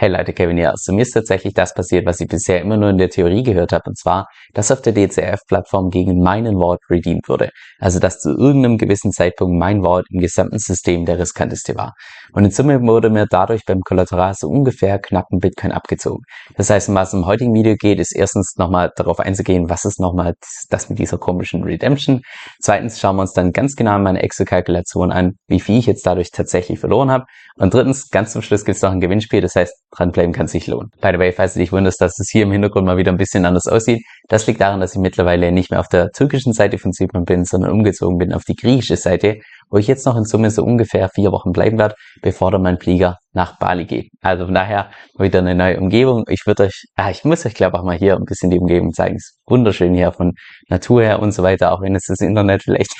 Hey Leute, Kevin hier. Also mir ist tatsächlich das passiert, was ich bisher immer nur in der Theorie gehört habe, und zwar, dass auf der DCF-Plattform gegen meinen Wort redeemed wurde. Also, dass zu irgendeinem gewissen Zeitpunkt mein Wort im gesamten System der riskanteste war. Und in Summe wurde mir dadurch beim Kollateral so ungefähr knapp ein Bitcoin abgezogen. Das heißt, was im heutigen Video geht, ist erstens nochmal darauf einzugehen, was ist nochmal das mit dieser komischen Redemption. Zweitens schauen wir uns dann ganz genau meine Excel-Kalkulation an, wie viel ich jetzt dadurch tatsächlich verloren habe. Und drittens, ganz zum Schluss gibt es noch ein Gewinnspiel. Das heißt, dranbleiben kann sich lohnen. By the way, falls du dich wunderst, dass es hier im Hintergrund mal wieder ein bisschen anders aussieht, das liegt daran, dass ich mittlerweile nicht mehr auf der türkischen Seite von Zypern bin, sondern umgezogen bin auf die griechische Seite, wo ich jetzt noch in Summe so ungefähr vier Wochen bleiben werde, bevor dann mein Flieger nach Bali geht. Also von daher wieder eine neue Umgebung. Ich würde euch, ah, ich muss euch glaube auch mal hier ein bisschen die Umgebung zeigen. Es ist wunderschön hier von Natur her und so weiter, auch wenn es das Internet vielleicht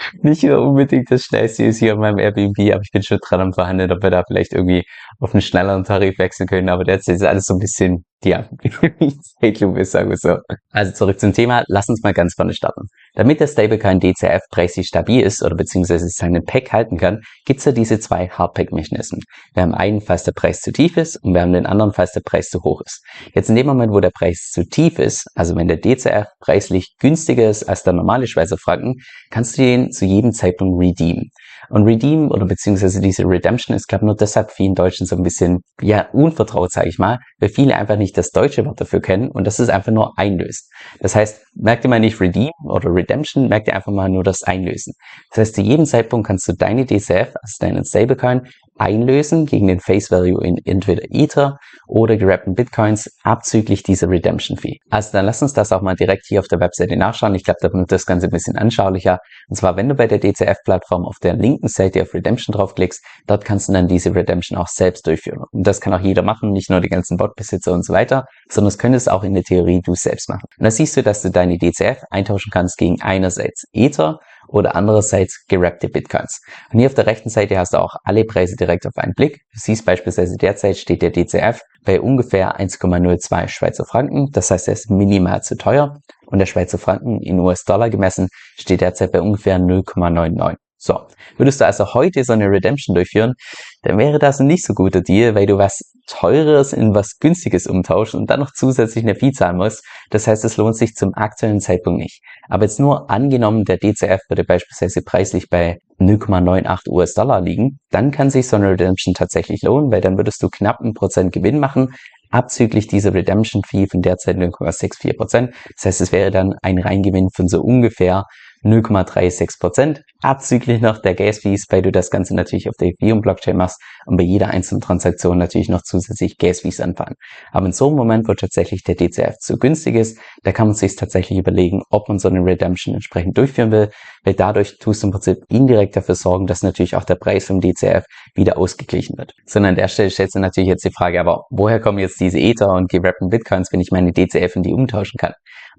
nicht unbedingt das schnellste ist hier in meinem Airbnb, aber ich bin schon dran am verhandeln, ob wir da vielleicht irgendwie auf einen schnelleren Tarif wechseln können. Aber derzeit ist alles so ein bisschen, ja, Zeitlupe ist, sagen wir so. Also zurück zum Thema. Lass uns mal ganz vorne starten. Damit der Stablecoin DCF preislich stabil ist oder beziehungsweise seinen Pack halten kann, gibt's ja diese zwei Hardpack-Mechanismen. Wir haben einen, falls der Preis zu tief ist und wir haben den anderen, falls der Preis zu hoch ist. Jetzt in dem Moment, wo der Preis zu tief ist, also wenn der DCF preislich günstiger ist als der normale Schweizer Franken, kannst du den zu jedem Zeitpunkt redeemen. Und Redeem oder beziehungsweise diese Redemption ist, glaube nur deshalb vielen Deutschen so ein bisschen, ja, unvertraut, sage ich mal, weil viele einfach nicht das deutsche Wort dafür kennen und das ist einfach nur einlöst. Das heißt, merkt ihr mal nicht Redeem oder Redemption, merkt ihr einfach mal nur das Einlösen. Das heißt, zu jedem Zeitpunkt kannst du deine DCF, also deinen Stablecoin, einlösen gegen den Face Value in entweder Ether oder gerappten Bitcoins abzüglich dieser Redemption Fee. Also dann lass uns das auch mal direkt hier auf der Webseite nachschauen. Ich glaube, da wird das Ganze ein bisschen anschaulicher. Und zwar, wenn du bei der DCF-Plattform auf der linken Seite auf Redemption draufklickst, dort kannst du dann diese Redemption auch selbst durchführen. Und das kann auch jeder machen, nicht nur die ganzen Botbesitzer und so weiter, sondern es könntest auch in der Theorie du selbst machen. Und da siehst du, dass du deine DCF eintauschen kannst gegen einerseits Ether oder andererseits gerappte Bitcoins. Und hier auf der rechten Seite hast du auch alle Preise direkt auf einen Blick. Du siehst beispielsweise derzeit steht der DCF bei ungefähr 1,02 Schweizer Franken. Das heißt, er ist minimal zu teuer. Und der Schweizer Franken in US-Dollar gemessen steht derzeit bei ungefähr 0,99. So, würdest du also heute so eine Redemption durchführen, dann wäre das ein nicht so guter Deal, weil du was Teures in was Günstiges umtauschen und dann noch zusätzlich eine Fee zahlen musst. Das heißt, es lohnt sich zum aktuellen Zeitpunkt nicht. Aber jetzt nur angenommen, der DCF würde beispielsweise preislich bei 0,98 US-Dollar liegen, dann kann sich so eine Redemption tatsächlich lohnen, weil dann würdest du knapp einen Prozent Gewinn machen, abzüglich dieser Redemption Fee von derzeit 0,64 Prozent. Das heißt, es wäre dann ein Reingewinn von so ungefähr 0,36 Prozent, abzüglich noch der Gas-Fees, weil du das Ganze natürlich auf der Ethereum-Blockchain machst und bei jeder einzelnen Transaktion natürlich noch zusätzlich Gas-Fees anfallen. Aber in so einem Moment, wo tatsächlich der DCF zu günstig ist, da kann man sich tatsächlich überlegen, ob man so eine Redemption entsprechend durchführen will, weil dadurch tust du im Prinzip indirekt dafür sorgen, dass natürlich auch der Preis vom DCF wieder ausgeglichen wird. Sondern an der Stelle stellst du natürlich jetzt die Frage, aber woher kommen jetzt diese Ether und gerappten Bitcoins, wenn ich meine DCF in die umtauschen kann?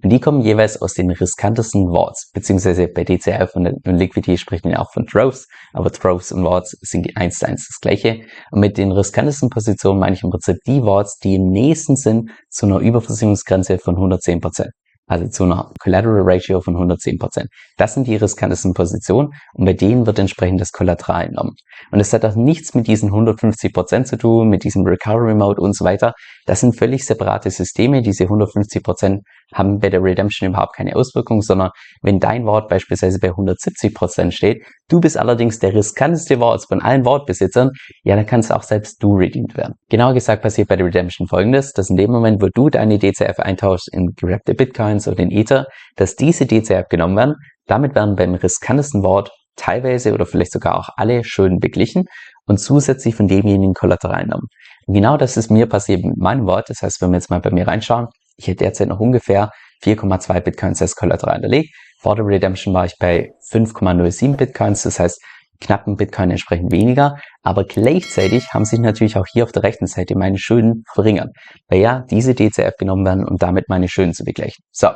Und die kommen jeweils aus den riskantesten Wards, beziehungsweise bei und, und Liquidity spricht man auch von Droves, aber Droves und Wards sind eins zu eins das gleiche. Und mit den riskantesten Positionen meine ich im Prinzip die Wards, die im nächsten sind zu einer Überversicherungsgrenze von 110 Prozent also zu einer Collateral Ratio von 110%. Das sind die riskantesten Positionen und bei denen wird entsprechend das Kollateral entnommen. Und es hat auch nichts mit diesen 150% zu tun, mit diesem Recovery Mode und so weiter. Das sind völlig separate Systeme. Diese 150% haben bei der Redemption überhaupt keine Auswirkung, sondern wenn dein Wort beispielsweise bei 170% steht, du bist allerdings der riskanteste Wort von allen Wortbesitzern, ja, dann kannst auch selbst du redeemed werden. Genauer gesagt passiert bei der Redemption folgendes, dass in dem Moment, wo du deine DCF eintauschst in gerappte Bitcoins, oder den Ether, dass diese DCF genommen werden. Damit werden beim riskantesten Wort teilweise oder vielleicht sogar auch alle Schulden beglichen und zusätzlich von demjenigen Kollateral genommen. Genau das ist mir passiert mit meinem Wort. Das heißt, wenn wir jetzt mal bei mir reinschauen, ich hätte derzeit noch ungefähr 4,2 Bitcoins als Kollateral hinterlegt. Vor der Redemption war ich bei 5,07 Bitcoins. Das heißt, knappen Bitcoin entsprechend weniger, aber gleichzeitig haben sich natürlich auch hier auf der rechten Seite meine Schulden verringert, weil ja diese DCF genommen werden, um damit meine Schulden zu begleichen. So,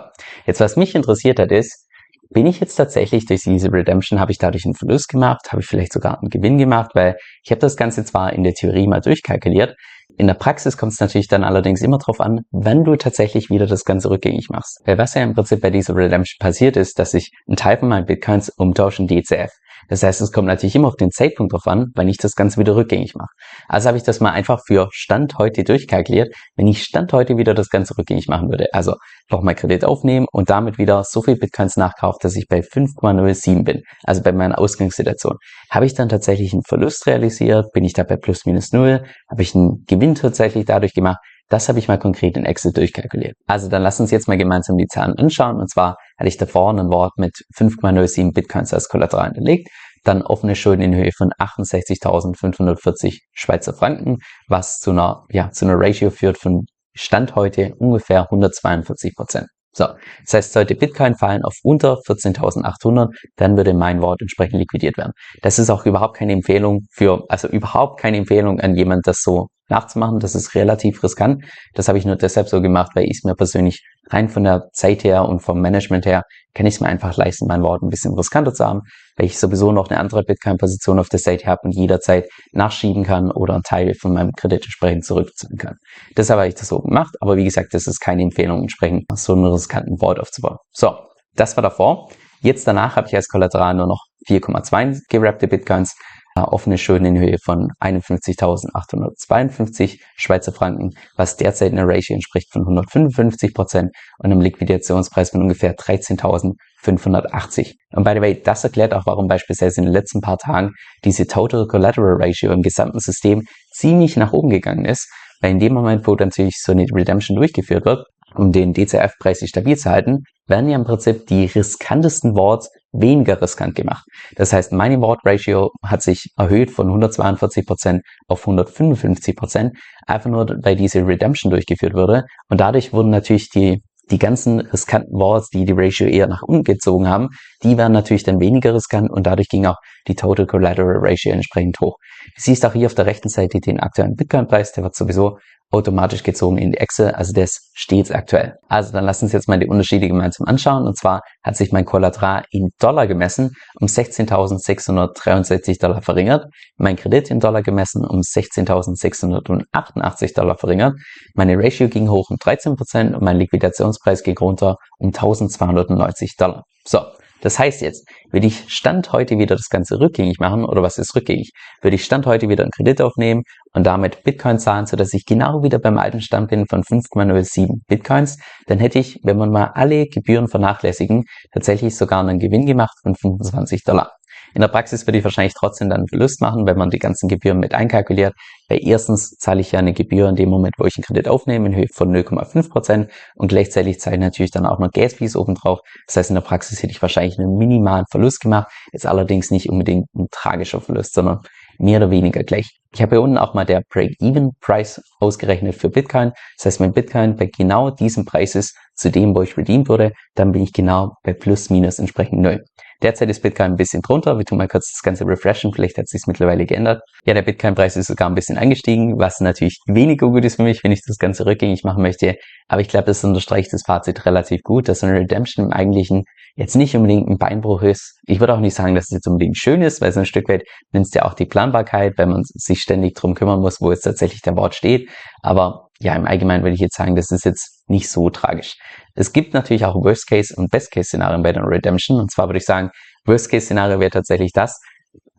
jetzt was mich interessiert hat ist, bin ich jetzt tatsächlich durch diese Redemption, habe ich dadurch einen Verlust gemacht, habe ich vielleicht sogar einen Gewinn gemacht, weil ich habe das Ganze zwar in der Theorie mal durchkalkuliert, In der Praxis kommt es natürlich dann allerdings immer darauf an, wenn du tatsächlich wieder das Ganze rückgängig machst. Weil was ja im Prinzip bei dieser Redemption passiert ist, dass ich einen Teil von meinen Bitcoins umtausche in DCF. Das heißt, es kommt natürlich immer auf den Zeitpunkt drauf an, wenn ich das Ganze wieder rückgängig mache. Also habe ich das mal einfach für Stand heute durchkalkuliert. Wenn ich Stand heute wieder das Ganze rückgängig machen würde, also nochmal Kredit aufnehmen und damit wieder so viel Bitcoins nachkaufe, dass ich bei 5,07 bin, also bei meiner Ausgangssituation, habe ich dann tatsächlich einen Verlust realisiert, bin ich da bei plus minus null, habe ich einen Gewinn tatsächlich dadurch gemacht, das habe ich mal konkret in Excel durchkalkuliert. Also dann lass uns jetzt mal gemeinsam die Zahlen anschauen. Und zwar hatte ich davor ein Wort mit 5,07 Bitcoins als Kollateral hinterlegt, dann offene Schulden in Höhe von 68.540 Schweizer Franken, was zu einer, ja, zu einer Ratio führt von Stand heute ungefähr 142 Prozent. So, das heißt, sollte Bitcoin fallen auf unter 14.800, dann würde mein Wort entsprechend liquidiert werden. Das ist auch überhaupt keine Empfehlung für, also überhaupt keine Empfehlung an jemand, das so nachzumachen. Das ist relativ riskant. Das habe ich nur deshalb so gemacht, weil ich es mir persönlich rein von der Zeit her und vom Management her kann ich es mir einfach leisten, mein Wort ein bisschen riskanter zu haben, weil ich sowieso noch eine andere Bitcoin-Position auf der Seite habe und jederzeit nachschieben kann oder einen Teil von meinem Kredit entsprechend zurückzahlen kann. Deshalb habe ich das so gemacht, aber wie gesagt, das ist keine Empfehlung, entsprechend so einen riskanten Wort aufzubauen. So, das war davor. Jetzt danach habe ich als Kollateral nur noch 4,2 gerappte Bitcoins offene Schulden in Höhe von 51.852 Schweizer Franken, was derzeit einer Ratio entspricht von 155 Prozent und einem Liquidationspreis von ungefähr 13.580. Und by the way, das erklärt auch, warum beispielsweise in den letzten paar Tagen diese Total Collateral Ratio im gesamten System ziemlich nach oben gegangen ist, weil in dem Moment, wo natürlich so eine Redemption durchgeführt wird, um den DCF-Preis stabil zu halten, werden ja im Prinzip die riskantesten Wards weniger riskant gemacht. Das heißt, meine Ward Ratio hat sich erhöht von 142% auf 155%, einfach nur weil diese Redemption durchgeführt wurde. Und dadurch wurden natürlich die die ganzen riskanten Wards, die die Ratio eher nach unten gezogen haben, die werden natürlich dann weniger riskant und dadurch ging auch die Total Collateral Ratio entsprechend hoch. Du siehst auch hier auf der rechten Seite den aktuellen Bitcoin-Preis, der wird sowieso automatisch gezogen in die Excel, also das steht aktuell. Also dann lass uns jetzt mal die Unterschiede gemeinsam anschauen. Und zwar hat sich mein Kollateral in Dollar gemessen um 16.663 Dollar verringert, mein Kredit in Dollar gemessen um 16.688 Dollar verringert, meine Ratio ging hoch um 13 Prozent und mein Liquidationspreis ging runter um 1.290 Dollar. So, das heißt jetzt, würde ich Stand heute wieder das Ganze rückgängig machen, oder was ist rückgängig? Würde ich Stand heute wieder einen Kredit aufnehmen und damit Bitcoin zahlen, sodass ich genau wieder beim alten Stand bin von 5,07 Bitcoins, dann hätte ich, wenn man mal alle Gebühren vernachlässigen, tatsächlich sogar einen Gewinn gemacht von 25 Dollar. In der Praxis würde ich wahrscheinlich trotzdem dann Verlust machen, wenn man die ganzen Gebühren mit einkalkuliert. Weil erstens zahle ich ja eine Gebühr in dem Moment, wo ich einen Kredit aufnehme, in Höhe von 0,5 Prozent und gleichzeitig zahle ich natürlich dann auch noch Gas-Fees obendrauf. Das heißt, in der Praxis hätte ich wahrscheinlich einen minimalen Verlust gemacht. Jetzt allerdings nicht unbedingt ein tragischer Verlust, sondern mehr oder weniger gleich. Ich habe hier unten auch mal der Break-Even-Price ausgerechnet für Bitcoin. Das heißt, wenn Bitcoin bei genau diesem Preis ist, zu dem, wo ich redeemed wurde, dann bin ich genau bei plus minus entsprechend null. Derzeit ist Bitcoin ein bisschen drunter. Wir tun mal kurz das Ganze refreshen. Vielleicht hat sich mittlerweile geändert. Ja, der Bitcoin-Preis ist sogar ein bisschen angestiegen, was natürlich weniger gut ist für mich, wenn ich das Ganze rückgängig machen möchte. Aber ich glaube, das unterstreicht das Fazit relativ gut, dass eine Redemption im Eigentlichen jetzt nicht unbedingt ein Beinbruch ist. Ich würde auch nicht sagen, dass es jetzt unbedingt schön ist, weil so ein Stück weit nimmt es ja auch die Planbarkeit, wenn man sich ständig drum kümmern muss, wo jetzt tatsächlich der Wort steht. Aber ja, im Allgemeinen würde ich jetzt sagen, das ist jetzt nicht so tragisch. Es gibt natürlich auch Worst-Case- und Best-Case-Szenarien bei der Redemption. Und zwar würde ich sagen, Worst-Case-Szenario wäre tatsächlich das.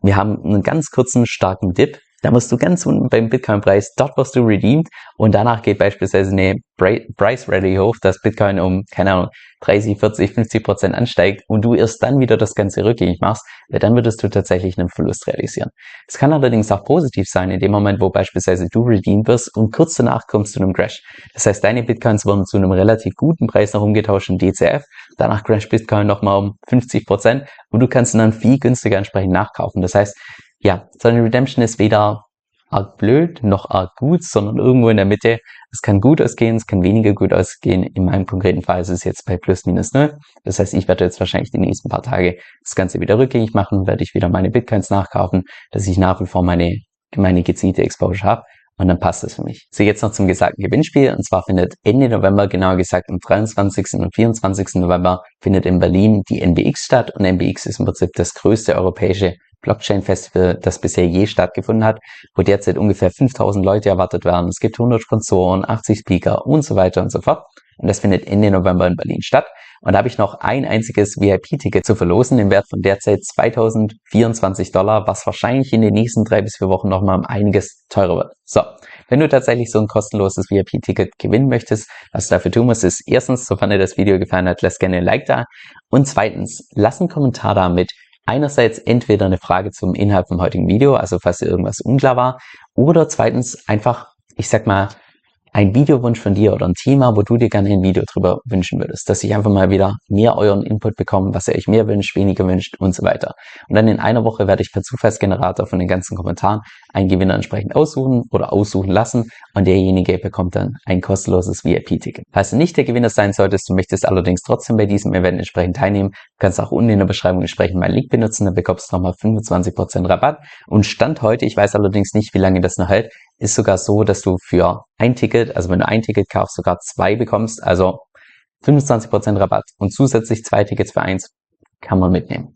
Wir haben einen ganz kurzen, starken Dip. Da musst du ganz unten beim Bitcoin-Preis, dort wirst du redeemed und danach geht beispielsweise eine Price Rally hoch, dass Bitcoin um, keine Ahnung, 30, 40, 50 Prozent ansteigt und du erst dann wieder das Ganze rückgängig machst, dann würdest du tatsächlich einen Verlust realisieren. Es kann allerdings auch positiv sein, in dem Moment, wo beispielsweise du redeemed wirst und kurz danach kommst du einem Crash. Das heißt, deine Bitcoins wurden zu einem relativ guten Preis noch umgetauscht in DCF, danach crasht Bitcoin nochmal um 50 Prozent und du kannst dann viel günstiger entsprechend nachkaufen. Das heißt, ja, so eine Redemption ist weder arg blöd noch arg gut, sondern irgendwo in der Mitte. Es kann gut ausgehen, es kann weniger gut ausgehen. In meinem konkreten Fall ist es jetzt bei plus minus null. Das heißt, ich werde jetzt wahrscheinlich die nächsten paar Tage das Ganze wieder rückgängig machen, werde ich wieder meine Bitcoins nachkaufen, dass ich nach wie vor meine, meine gezielte Exposure habe. Und dann passt das für mich. So, jetzt noch zum gesagten Gewinnspiel. Und zwar findet Ende November, genauer gesagt am 23. und 24. November, findet in Berlin die NBX statt. Und NBX ist im Prinzip das größte europäische Blockchain-Festival, das bisher je stattgefunden hat, wo derzeit ungefähr 5000 Leute erwartet werden. Es gibt 100 Sponsoren, 80 Speaker und so weiter und so fort. Und das findet Ende November in Berlin statt. Und da habe ich noch ein einziges VIP-Ticket zu verlosen im Wert von derzeit 2024 Dollar, was wahrscheinlich in den nächsten drei bis vier Wochen nochmal um einiges teurer wird. So, wenn du tatsächlich so ein kostenloses VIP-Ticket gewinnen möchtest, was du dafür tun musst, ist erstens, sofern dir das Video gefallen hat, lass gerne ein Like da. Und zweitens, lass einen Kommentar da mit einerseits entweder eine Frage zum Inhalt vom heutigen Video, also falls dir irgendwas unklar war, oder zweitens einfach, ich sag mal, ein Videowunsch von dir oder ein Thema, wo du dir gerne ein Video drüber wünschen würdest, dass ich einfach mal wieder mehr euren Input bekomme, was ihr euch mehr wünscht, weniger wünscht und so weiter. Und dann in einer Woche werde ich per Zufallsgenerator von den ganzen Kommentaren einen Gewinner entsprechend aussuchen oder aussuchen lassen und derjenige bekommt dann ein kostenloses VIP-Ticket. Falls du nicht der Gewinner sein solltest, du möchtest allerdings trotzdem bei diesem Event entsprechend teilnehmen, kannst auch unten in der Beschreibung entsprechend meinen Link benutzen, dann bekommst du nochmal 25% Rabatt. Und Stand heute, ich weiß allerdings nicht, wie lange das noch hält, ist sogar so, dass du für ein Ticket, also wenn du ein Ticket kaufst, sogar zwei bekommst, also 25% Rabatt und zusätzlich zwei Tickets für eins kann man mitnehmen.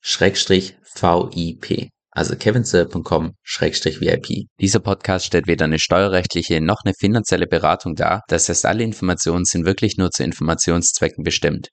Schrägstrich VIP. Also kevinsoe.com-vip. Dieser Podcast stellt weder eine steuerrechtliche noch eine finanzielle Beratung dar. Das heißt, alle Informationen sind wirklich nur zu Informationszwecken bestimmt.